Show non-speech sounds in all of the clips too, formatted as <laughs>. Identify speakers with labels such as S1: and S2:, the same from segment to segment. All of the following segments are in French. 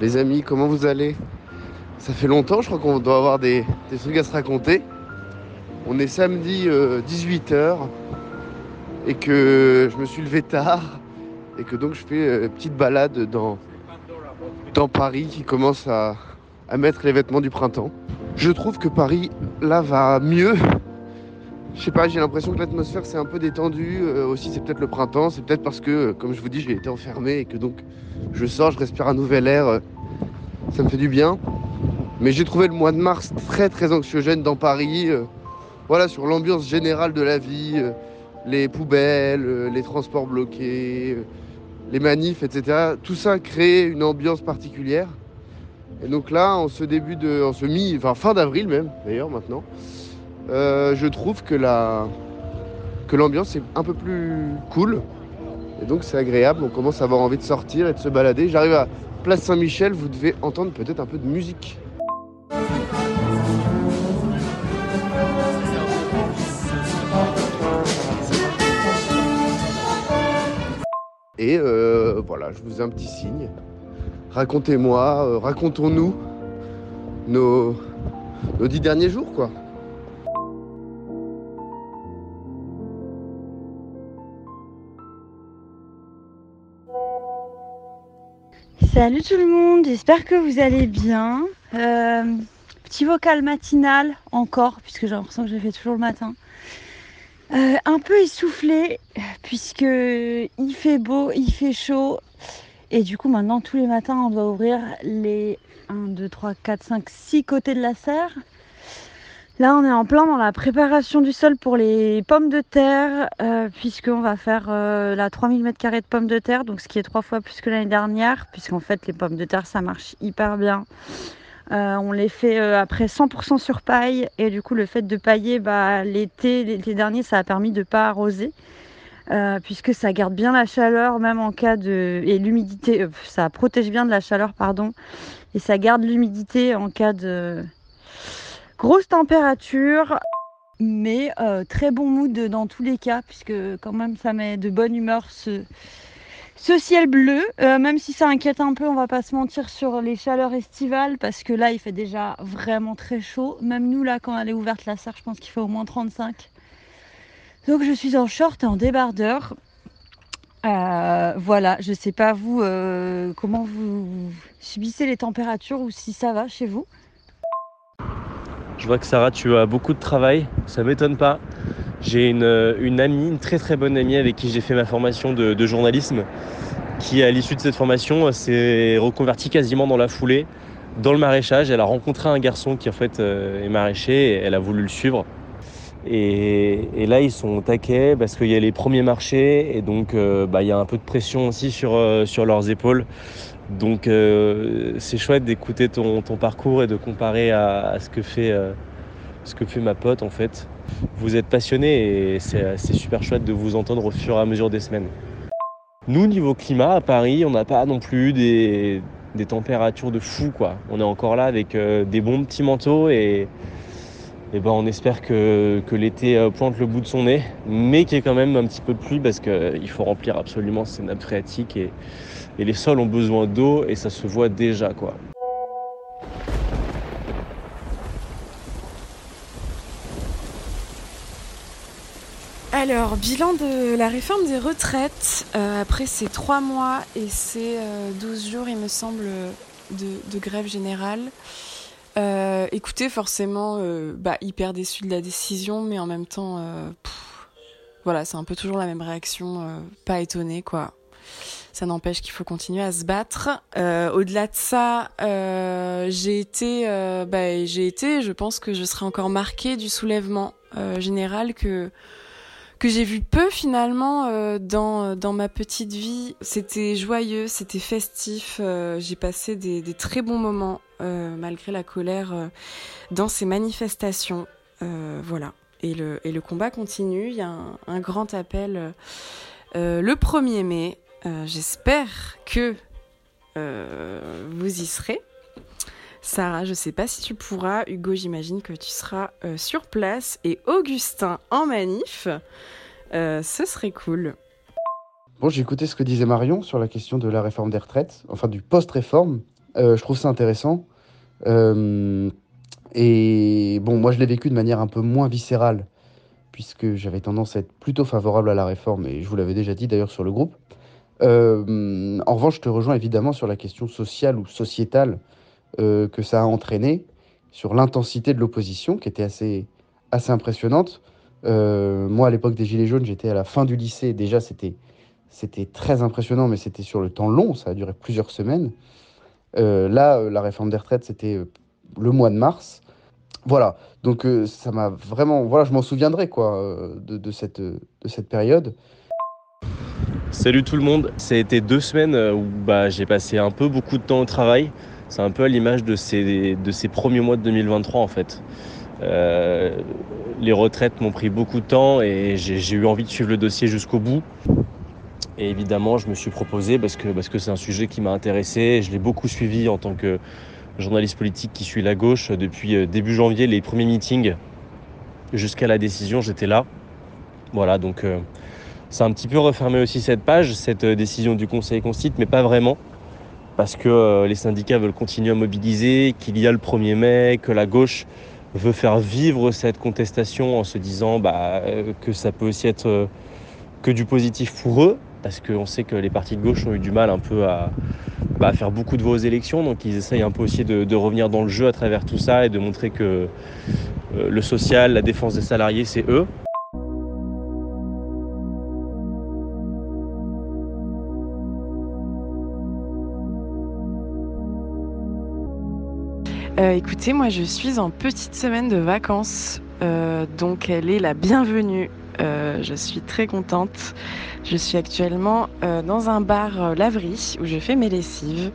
S1: Les amis, comment vous allez? Ça fait longtemps, je crois qu'on doit avoir des, des trucs à se raconter. On est samedi 18h et que je me suis levé tard et que donc je fais euh, petite balade dans, dans Paris qui commence à mettre les vêtements du printemps. Je trouve que Paris, là, va mieux. Je sais pas, j'ai l'impression que l'atmosphère s'est un peu détendue. Euh, aussi, c'est peut-être le printemps, c'est peut-être parce que, euh, comme je vous dis, j'ai été enfermé et que donc je sors, je respire un nouvel air. euh, ça me fait du bien. Mais j'ai trouvé le mois de mars très très anxiogène dans Paris. voilà, sur l'ambiance générale de la vie, les poubelles, les transports bloqués, les manifs, etc. Tout ça crée une ambiance particulière. Et donc là, en ce début de, en ce mi, enfin fin d'avril même, d'ailleurs maintenant, euh, je trouve que la, que l'ambiance est un peu plus cool. Et donc c'est agréable. On commence à avoir envie de sortir et de se balader. J'arrive à Place Saint-Michel. Vous devez entendre peut-être un peu de musique. Et euh, voilà, je vous ai un petit signe. Racontez-moi, euh, racontons-nous nos, nos dix derniers jours, quoi.
S2: Salut tout le monde, j'espère que vous allez bien. Euh, petit vocal matinal encore, puisque j'ai l'impression que je le fais toujours le matin. Euh, un peu essoufflé, puisque il fait beau, il fait chaud. Et du coup, maintenant, tous les matins, on doit ouvrir les 1, 2, 3, 4, 5, 6 côtés de la serre. Là, on est en plein dans la préparation du sol pour les pommes de terre, euh, puisqu'on va faire euh, la 3000 m2 de pommes de terre, donc ce qui est trois fois plus que l'année dernière, puisqu'en fait, les pommes de terre, ça marche hyper bien. Euh, on les fait après 100% sur paille, et du coup, le fait de pailler, bah, l'été, l'été dernier, ça a permis de pas arroser. puisque ça garde bien la chaleur, même en cas de. et l'humidité, ça protège bien de la chaleur, pardon, et ça garde l'humidité en cas de grosse température, mais euh, très bon mood dans tous les cas, puisque quand même ça met de bonne humeur ce, ciel bleu, Euh, même si ça inquiète un peu, on va pas se mentir sur les chaleurs estivales, parce que là il fait déjà vraiment très chaud. Même nous là, quand elle est ouverte la serre, je pense qu'il fait au moins 35. Donc je suis en short et en débardeur. Euh, voilà, je sais pas vous comment vous subissez les températures ou si ça va chez vous.
S3: Je vois que Sarah, tu as beaucoup de travail, ça m'étonne pas. J'ai une, amie, une très très bonne amie avec qui j'ai fait ma formation de, de journalisme, qui à l'issue de cette formation euh, s'est reconvertie quasiment dans la foulée dans le maraîchage. Elle a rencontré un garçon qui en fait euh, est maraîcher et elle a voulu le suivre. Et, là, ils sont au taquet parce qu'il y a les premiers marchés et donc euh, bah, il y a un peu de pression aussi sur, euh, sur leurs épaules. Donc euh, c'est chouette d'écouter ton, ton parcours et de comparer à, ce, que fait, ce que fait ma pote en fait. Vous êtes passionné et c'est super chouette de vous entendre au fur et à mesure des semaines. Nous, niveau climat, à Paris, on n'a pas non plus des, des températures de fou quoi. On est encore là avec des bons petits manteaux et, et ben, on espère que, l'été euh, pointe le bout de son nez, mais qu'il y ait quand même un petit peu de pluie parce qu'il faut remplir absolument ces nappes phréatiques et, les sols ont besoin d'eau et ça se voit déjà quoi.
S4: Alors, bilan de la réforme des retraites. euh, après ces 3 mois et ces euh, 12 jours, il me semble, de grève générale. Euh, écoutez, forcément, euh, bah, hyper déçu de la décision, mais en même temps, euh, voilà, c'est un peu toujours la même réaction. pas étonné, quoi. Ça n'empêche qu'il faut continuer à se battre. Au-delà de ça, j'ai été, bah, j'ai été, je pense que je serai encore marquée du soulèvement général que que j'ai vu peu finalement dans dans ma petite vie. C'était joyeux, c'était festif. j'ai passé des, très bons moments malgré la colère dans ces manifestations. voilà. Et le, et le combat continue. Il y a un, un grand appel le 1er mai euh, j'espère que euh, vous y serez. Sarah, je sais pas si tu pourras. Hugo, j'imagine que tu seras euh, sur place. Et Augustin en manif. ce serait cool.
S1: Bon, j'ai écouté ce que disait Marion sur la question de la réforme des retraites, enfin du post-réforme. je trouve ça intéressant. et bon, moi je l'ai vécu de manière un peu moins viscérale, puisque j'avais tendance à être plutôt favorable à la réforme, et je vous l'avais déjà dit d'ailleurs sur le groupe. Euh, en revanche, je te rejoins évidemment sur la question sociale ou sociétale euh, que ça a entraîné, sur l'intensité de l'opposition qui était assez, assez impressionnante. Euh, moi, à l'époque des Gilets jaunes, j'étais à la fin du lycée. Déjà, c'était, très impressionnant, mais c'était sur le temps long, ça a duré plusieurs semaines. là, la réforme des retraites, c'était le mois de mars. Voilà, donc ça m'a vraiment, voilà, je m'en souviendrai quoi de, de, cette, de cette période.
S3: Salut tout le monde, ça a été deux semaines euh, où bah, j'ai passé un peu beaucoup de temps au travail. C'est un peu à l'image de ces, de ces premiers mois de 2023 en fait. Euh, les retraites m'ont pris beaucoup de temps et j'ai eu envie de suivre le dossier jusqu'au bout. Et évidemment, je me suis proposé parce que parce que c'est un sujet qui m'a intéressé. Je l'ai beaucoup suivi en tant que journaliste politique qui suit la gauche depuis euh, début janvier, les premiers meetings jusqu'à la décision, j'étais là. Voilà, donc ça a un petit peu refermé aussi cette page, cette euh, décision du Conseil constitue, mais pas vraiment. Parce que euh, les syndicats veulent continuer à mobiliser, qu'il y a le 1er mai, que la gauche veut faire vivre cette contestation en se disant bah, euh, que ça peut aussi être que du positif pour eux, parce qu'on sait que les partis de gauche ont eu du mal un peu à, bah, faire beaucoup de aux élections, donc ils essayent un peu aussi de, revenir dans le jeu à travers tout ça et de montrer que le social, la défense des salariés, c'est eux.
S4: Euh, écoutez, moi je suis en petite semaine de vacances, euh, donc elle est la bienvenue. Euh, je suis très contente. Je suis actuellement dans un bar laverie où je fais mes lessives.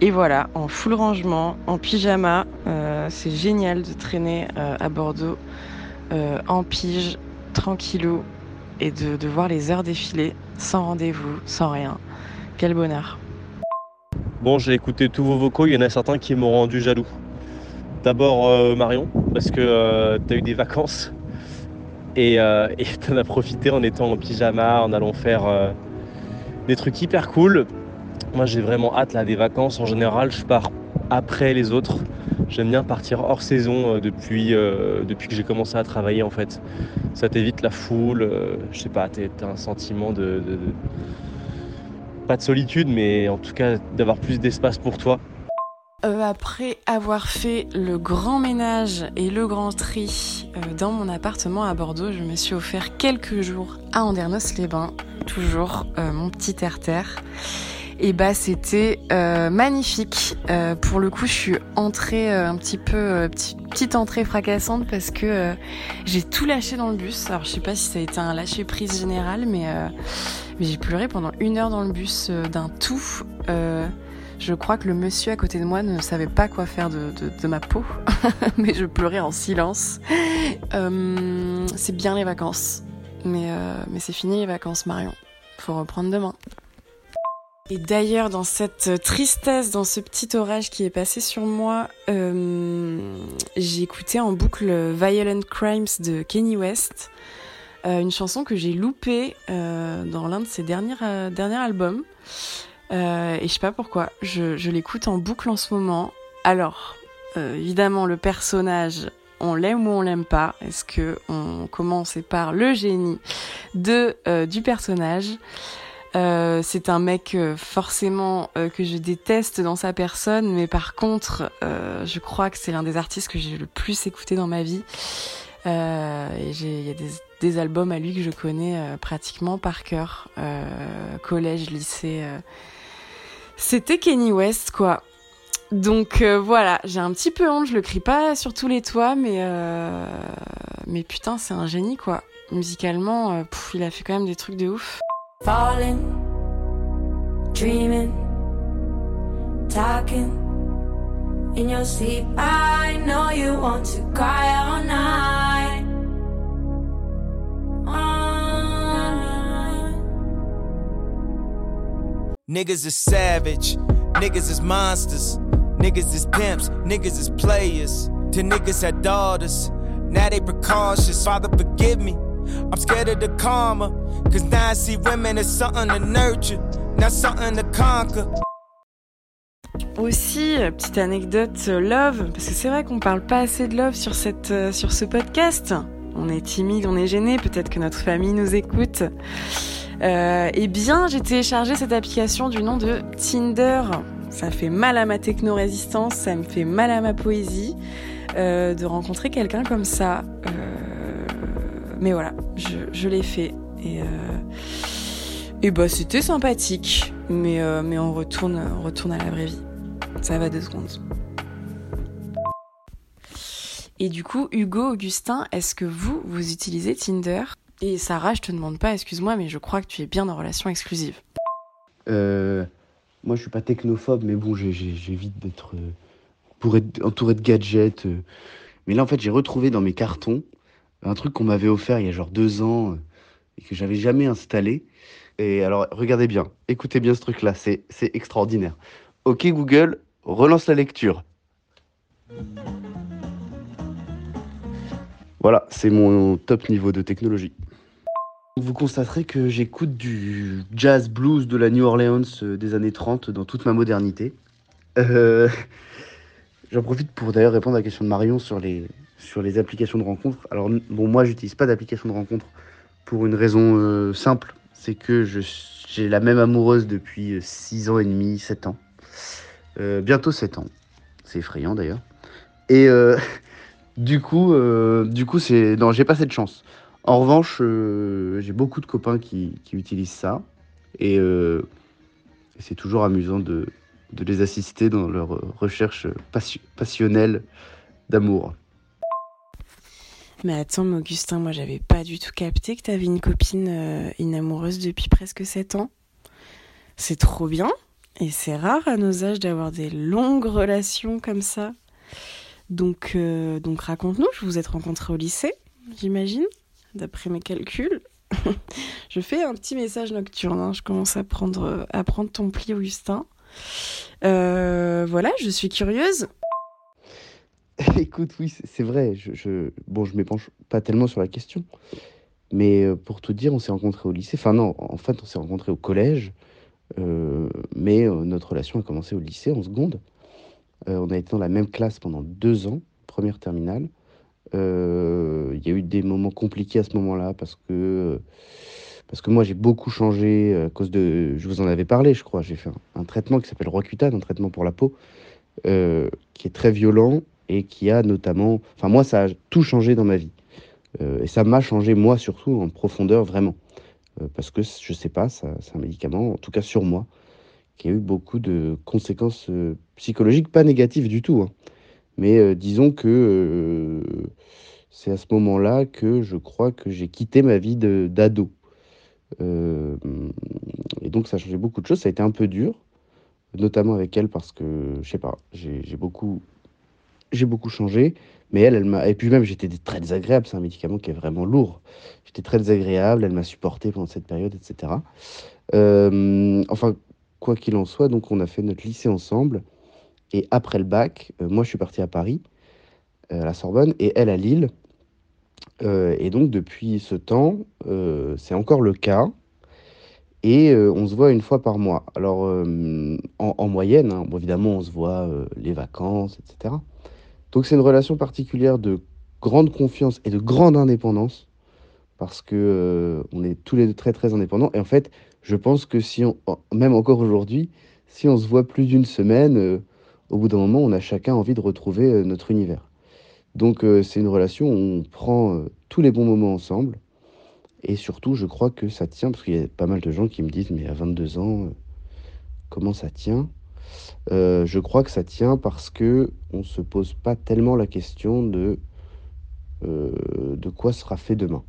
S4: Et voilà, en full rangement, en pyjama. c'est génial de traîner à Bordeaux en pige, tranquillou, et de, de voir les heures défiler sans rendez-vous, sans rien. Quel bonheur.
S3: Bon, j'ai écouté tous vos vocaux, il y en a certains qui m'ont rendu jaloux. D'abord euh, Marion, parce que euh, tu as eu des vacances et euh, <laughs> tu en as profité en étant en pyjama, en allant faire des trucs hyper cool. Moi j'ai vraiment hâte là des vacances. En général, je pars après les autres. J'aime bien partir hors saison depuis, depuis que j'ai commencé à travailler en fait. Ça t'évite la foule, je sais pas, t'as un sentiment de, Pas de solitude, mais en tout cas d'avoir plus d'espace pour toi.
S4: Euh, après avoir fait le grand ménage et le grand tri euh, dans mon appartement à Bordeaux, je me suis offert quelques jours à Andernos-les-Bains, toujours euh, mon petit terre-terre. Et bah c'était magnifique. pour le coup, je suis entrée un petit peu petite entrée fracassante parce que j'ai tout lâché dans le bus. Alors je sais pas si ça a été un lâcher prise général, mais, mais j'ai pleuré pendant une heure dans le bus d'un tout. Je crois que le monsieur à côté de moi ne savait pas quoi faire de, ma peau, <laughs> mais je pleurais en silence. Euh, c'est bien les vacances, mais, euh, mais c'est fini les vacances, Marion. Faut reprendre demain. Et d'ailleurs, dans cette tristesse, dans ce petit orage qui est passé sur moi, euh, j'ai écouté en boucle Violent Crimes de Kenny West, une chanson que j'ai loupée dans l'un de ses derniers albums. Euh, et je sais pas pourquoi, je, l'écoute en boucle en ce moment. Alors, euh, évidemment, le personnage, on l'aime ou on l'aime pas. Est-ce que on commence par le génie de euh, du personnage? C'est un mec forcément que je déteste dans sa personne, mais par contre, je crois que c'est l'un des artistes que j'ai le plus écouté dans ma vie. et il y a des, albums à lui que je connais pratiquement par cœur. collège, lycée. C'était Kenny West, quoi. Donc voilà, j'ai un petit peu honte, je le crie pas sur tous les toits, mais, mais putain, c'est un génie, quoi. Musicalement, il a fait quand même des trucs de ouf. Falling, dreaming, talking in your sleep. I know you want to cry all night. Niggas is savage, niggas is monsters, niggas is pimps, niggas is players. The niggas had daughters, now they precautious. Father, forgive me. I'm scared of the karma. Cause now I see women as something to nurture, not something to conquer. Aussi, petite anecdote love, parce que c'est vrai qu'on parle pas assez de love sur, cette, euh, sur ce podcast. On est timide, on est gêné, peut-être que notre famille nous écoute. Euh, eh bien, j'ai téléchargé cette application du nom de Tinder. Ça fait mal à ma techno-résistance, ça me fait mal à ma poésie euh, de rencontrer quelqu'un comme ça. Euh, mais voilà, je, l'ai fait. Et, euh, et bah c'était sympathique. Mais, mais on, retourne, on retourne à la vraie vie. Ça va deux secondes. Et du coup, Hugo, Augustin, est-ce que vous, vous utilisez Tinder? Et Sarah, je te demande pas, excuse-moi, mais je crois que tu es bien en relation exclusive.
S1: Euh, moi, je suis pas technophobe, mais bon, j'évite d'être pour être entouré de gadgets. Mais là, en fait, j'ai retrouvé dans mes cartons un truc qu'on m'avait offert il y a genre deux ans euh, et que j'avais jamais installé. Et alors, regardez bien, écoutez bien ce truc-là, c'est extraordinaire. Ok Google, relance la lecture. Voilà, c'est mon top niveau de technologie. Vous constaterez que j'écoute du jazz blues de la New Orleans euh, des années 30 dans toute ma modernité. Euh, <laughs> j'en profite pour d'ailleurs répondre à la question de Marion sur les, sur les applications de rencontres. Alors, bon, moi, j'utilise pas d'application de rencontre pour une raison euh, simple, c'est que j'ai la même amoureuse depuis 6 ans et demi, 7 ans. Bientôt 7 ans. C'est effrayant d'ailleurs. Et <laughs> du coup, du coup, c'est non, j'ai pas cette chance. En revanche, j'ai beaucoup de copains qui, utilisent ça et, c'est toujours amusant de, les assister dans leur recherche passionnelle d'amour.
S4: Mais attends, Augustin, moi j'avais pas du tout capté que t'avais une copine, euh, une amoureuse depuis presque 7 ans. C'est trop bien. Et c'est rare à nos âges d'avoir des longues relations comme ça. Donc, euh, raconte-nous, je vous êtes rencontrés au lycée, j'imagine, d'après mes calculs. <laughs> je fais un petit message nocturne, hein. je commence à prendre, à prendre ton pli, Augustin. Euh, voilà, je suis curieuse. <laughs>
S1: Écoute, oui, c'est vrai. Je, je, bon, je m'épanche pas tellement sur la question. Mais euh, pour tout dire, on s'est rencontrés au lycée. Enfin, non, en fait, on s'est rencontrés au collège. Euh, mais notre relation a commencé au lycée, en seconde. on a été dans la même classe pendant deux ans, première terminale. Il y a eu des moments compliqués à ce moment-là parce que, parce que moi, j'ai beaucoup changé à cause de. Je vous en avais parlé, je crois. J'ai fait un, traitement qui s'appelle Roaccutane, un traitement pour la peau, qui est très violent et qui a notamment, enfin moi ça a tout changé dans ma vie euh, et ça m'a changé moi surtout en profondeur vraiment euh, parce que je sais pas, c'est un médicament en tout cas sur moi qui a eu beaucoup de conséquences euh, psychologiques pas négatives du tout, hein. Mais disons que c'est à ce moment-là que je crois que j'ai quitté ma vie d'ado. et donc ça a changé beaucoup de choses, ça a été un peu dur, notamment avec elle parce que, je sais pas, j'ai beaucoup beaucoup changé. Mais elle, elle m'a. Et puis même, j'étais très désagréable. C'est un médicament qui est vraiment lourd. J'étais très désagréable. Elle m'a supporté pendant cette période, etc. Euh, enfin, quoi qu'il en soit, donc on a fait notre lycée ensemble. Et après le bac, euh, moi, je suis parti à Paris, euh, à la Sorbonne, et elle à Lille. et donc, depuis ce temps, c'est encore le cas. Et on se voit une fois par mois. Alors, en, moyenne, hein, évidemment, on se voit les vacances, etc. Donc c'est une relation particulière de grande confiance et de grande indépendance parce que euh, on est tous les deux très très indépendants et en fait je pense que si on même encore aujourd'hui si on se voit plus d'une semaine euh, au bout d'un moment on a chacun envie de retrouver euh, notre univers Donc euh, c'est une relation où on prend euh, tous les bons moments ensemble. Et surtout, je crois que ça tient, parce qu'il y a pas mal de gens qui me disent, mais à 22 ans, comment ça tient? Je crois que ça tient parce que on se pose pas tellement la question de de quoi sera fait demain.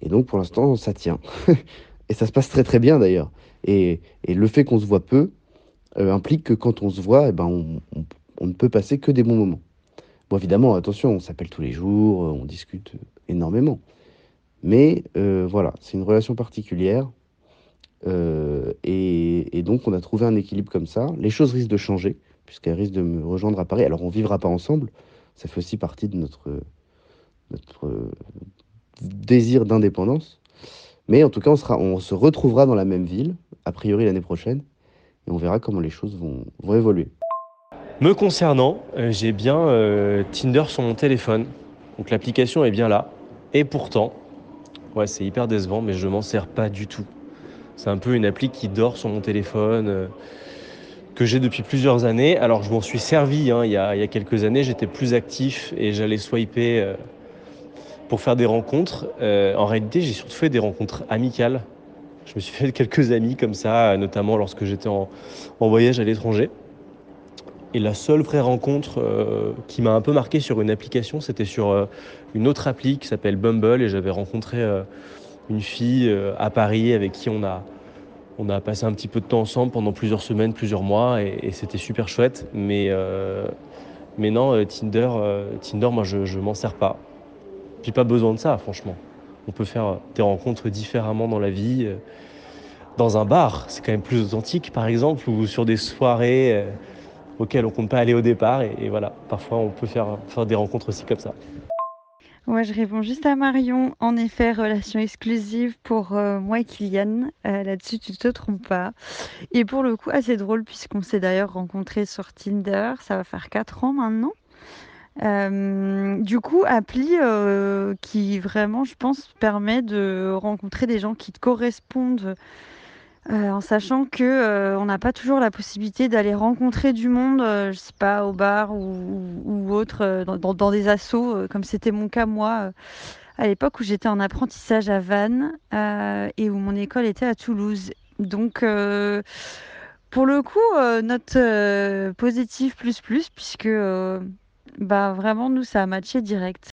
S1: Et donc pour l'instant, ça tient. <laughs> et ça se passe très très bien d'ailleurs. Et, et, le fait qu'on se voit peu implique que quand on se voit, eh ben, on, ne peut passer que des bons moments. Bon, évidemment, attention, on s'appelle tous les jours, euh, on discute énormément. Mais euh, voilà, c'est une relation particulière. Euh, et, donc, on a trouvé un équilibre comme ça. Les choses risquent de changer, puisqu'elle risque de me rejoindre à Paris. Alors, on vivra pas ensemble. Ça fait aussi partie de notre, notre désir d'indépendance. Mais en tout cas, on, sera, on se retrouvera dans la même ville, a priori l'année prochaine. Et on verra comment les choses vont, évoluer.
S3: Me concernant, euh, j'ai bien euh, Tinder sur mon téléphone. Donc l'application est bien là. Et pourtant, ouais, c'est hyper décevant, mais je m'en sers pas du tout. C'est un peu une appli qui dort sur mon téléphone, euh, que j'ai depuis plusieurs années. Alors je m'en suis servi hein, il, y a, quelques années, j'étais plus actif et j'allais swiper pour faire des rencontres. en réalité, j'ai surtout fait des rencontres amicales. Je me suis fait quelques amis comme ça, notamment lorsque j'étais en voyage à l'étranger. Et la seule vraie rencontre euh, qui m'a un peu marqué sur une application, c'était sur euh, une autre appli qui s'appelle Bumble. Et j'avais rencontré euh, une fille à Paris avec qui on a, passé un petit peu de temps ensemble pendant plusieurs semaines, plusieurs mois. Et, c'était super chouette. Mais, mais non, Tinder, Tinder, moi, je ne m'en sers pas. J'ai pas besoin de ça, franchement. On peut faire des rencontres différemment dans la vie. Dans un bar, c'est quand même plus authentique, par exemple, ou sur des soirées auquel on compte pas aller au départ. Et, voilà, parfois on peut faire, faire des rencontres aussi comme ça.
S2: Ouais, je réponds juste à Marion. En effet, relation exclusive pour euh, moi et Kylian. Euh, là-dessus, tu te trompes pas. Et pour le coup, assez drôle puisqu'on s'est d'ailleurs rencontrés sur Tinder. Ça va faire 4 ans maintenant. Euh, du coup, appli qui vraiment, je pense, permet de rencontrer des gens qui te correspondent euh, en sachant que euh, on n'a pas toujours la possibilité d'aller rencontrer du monde, euh, je sais pas, au bar ou, autre, dans, des assos, comme c'était mon cas moi à l'époque où j'étais en apprentissage à Vannes et où mon école était à Toulouse. Donc pour le coup, note positive plus plus puisque bah vraiment nous ça a matché direct.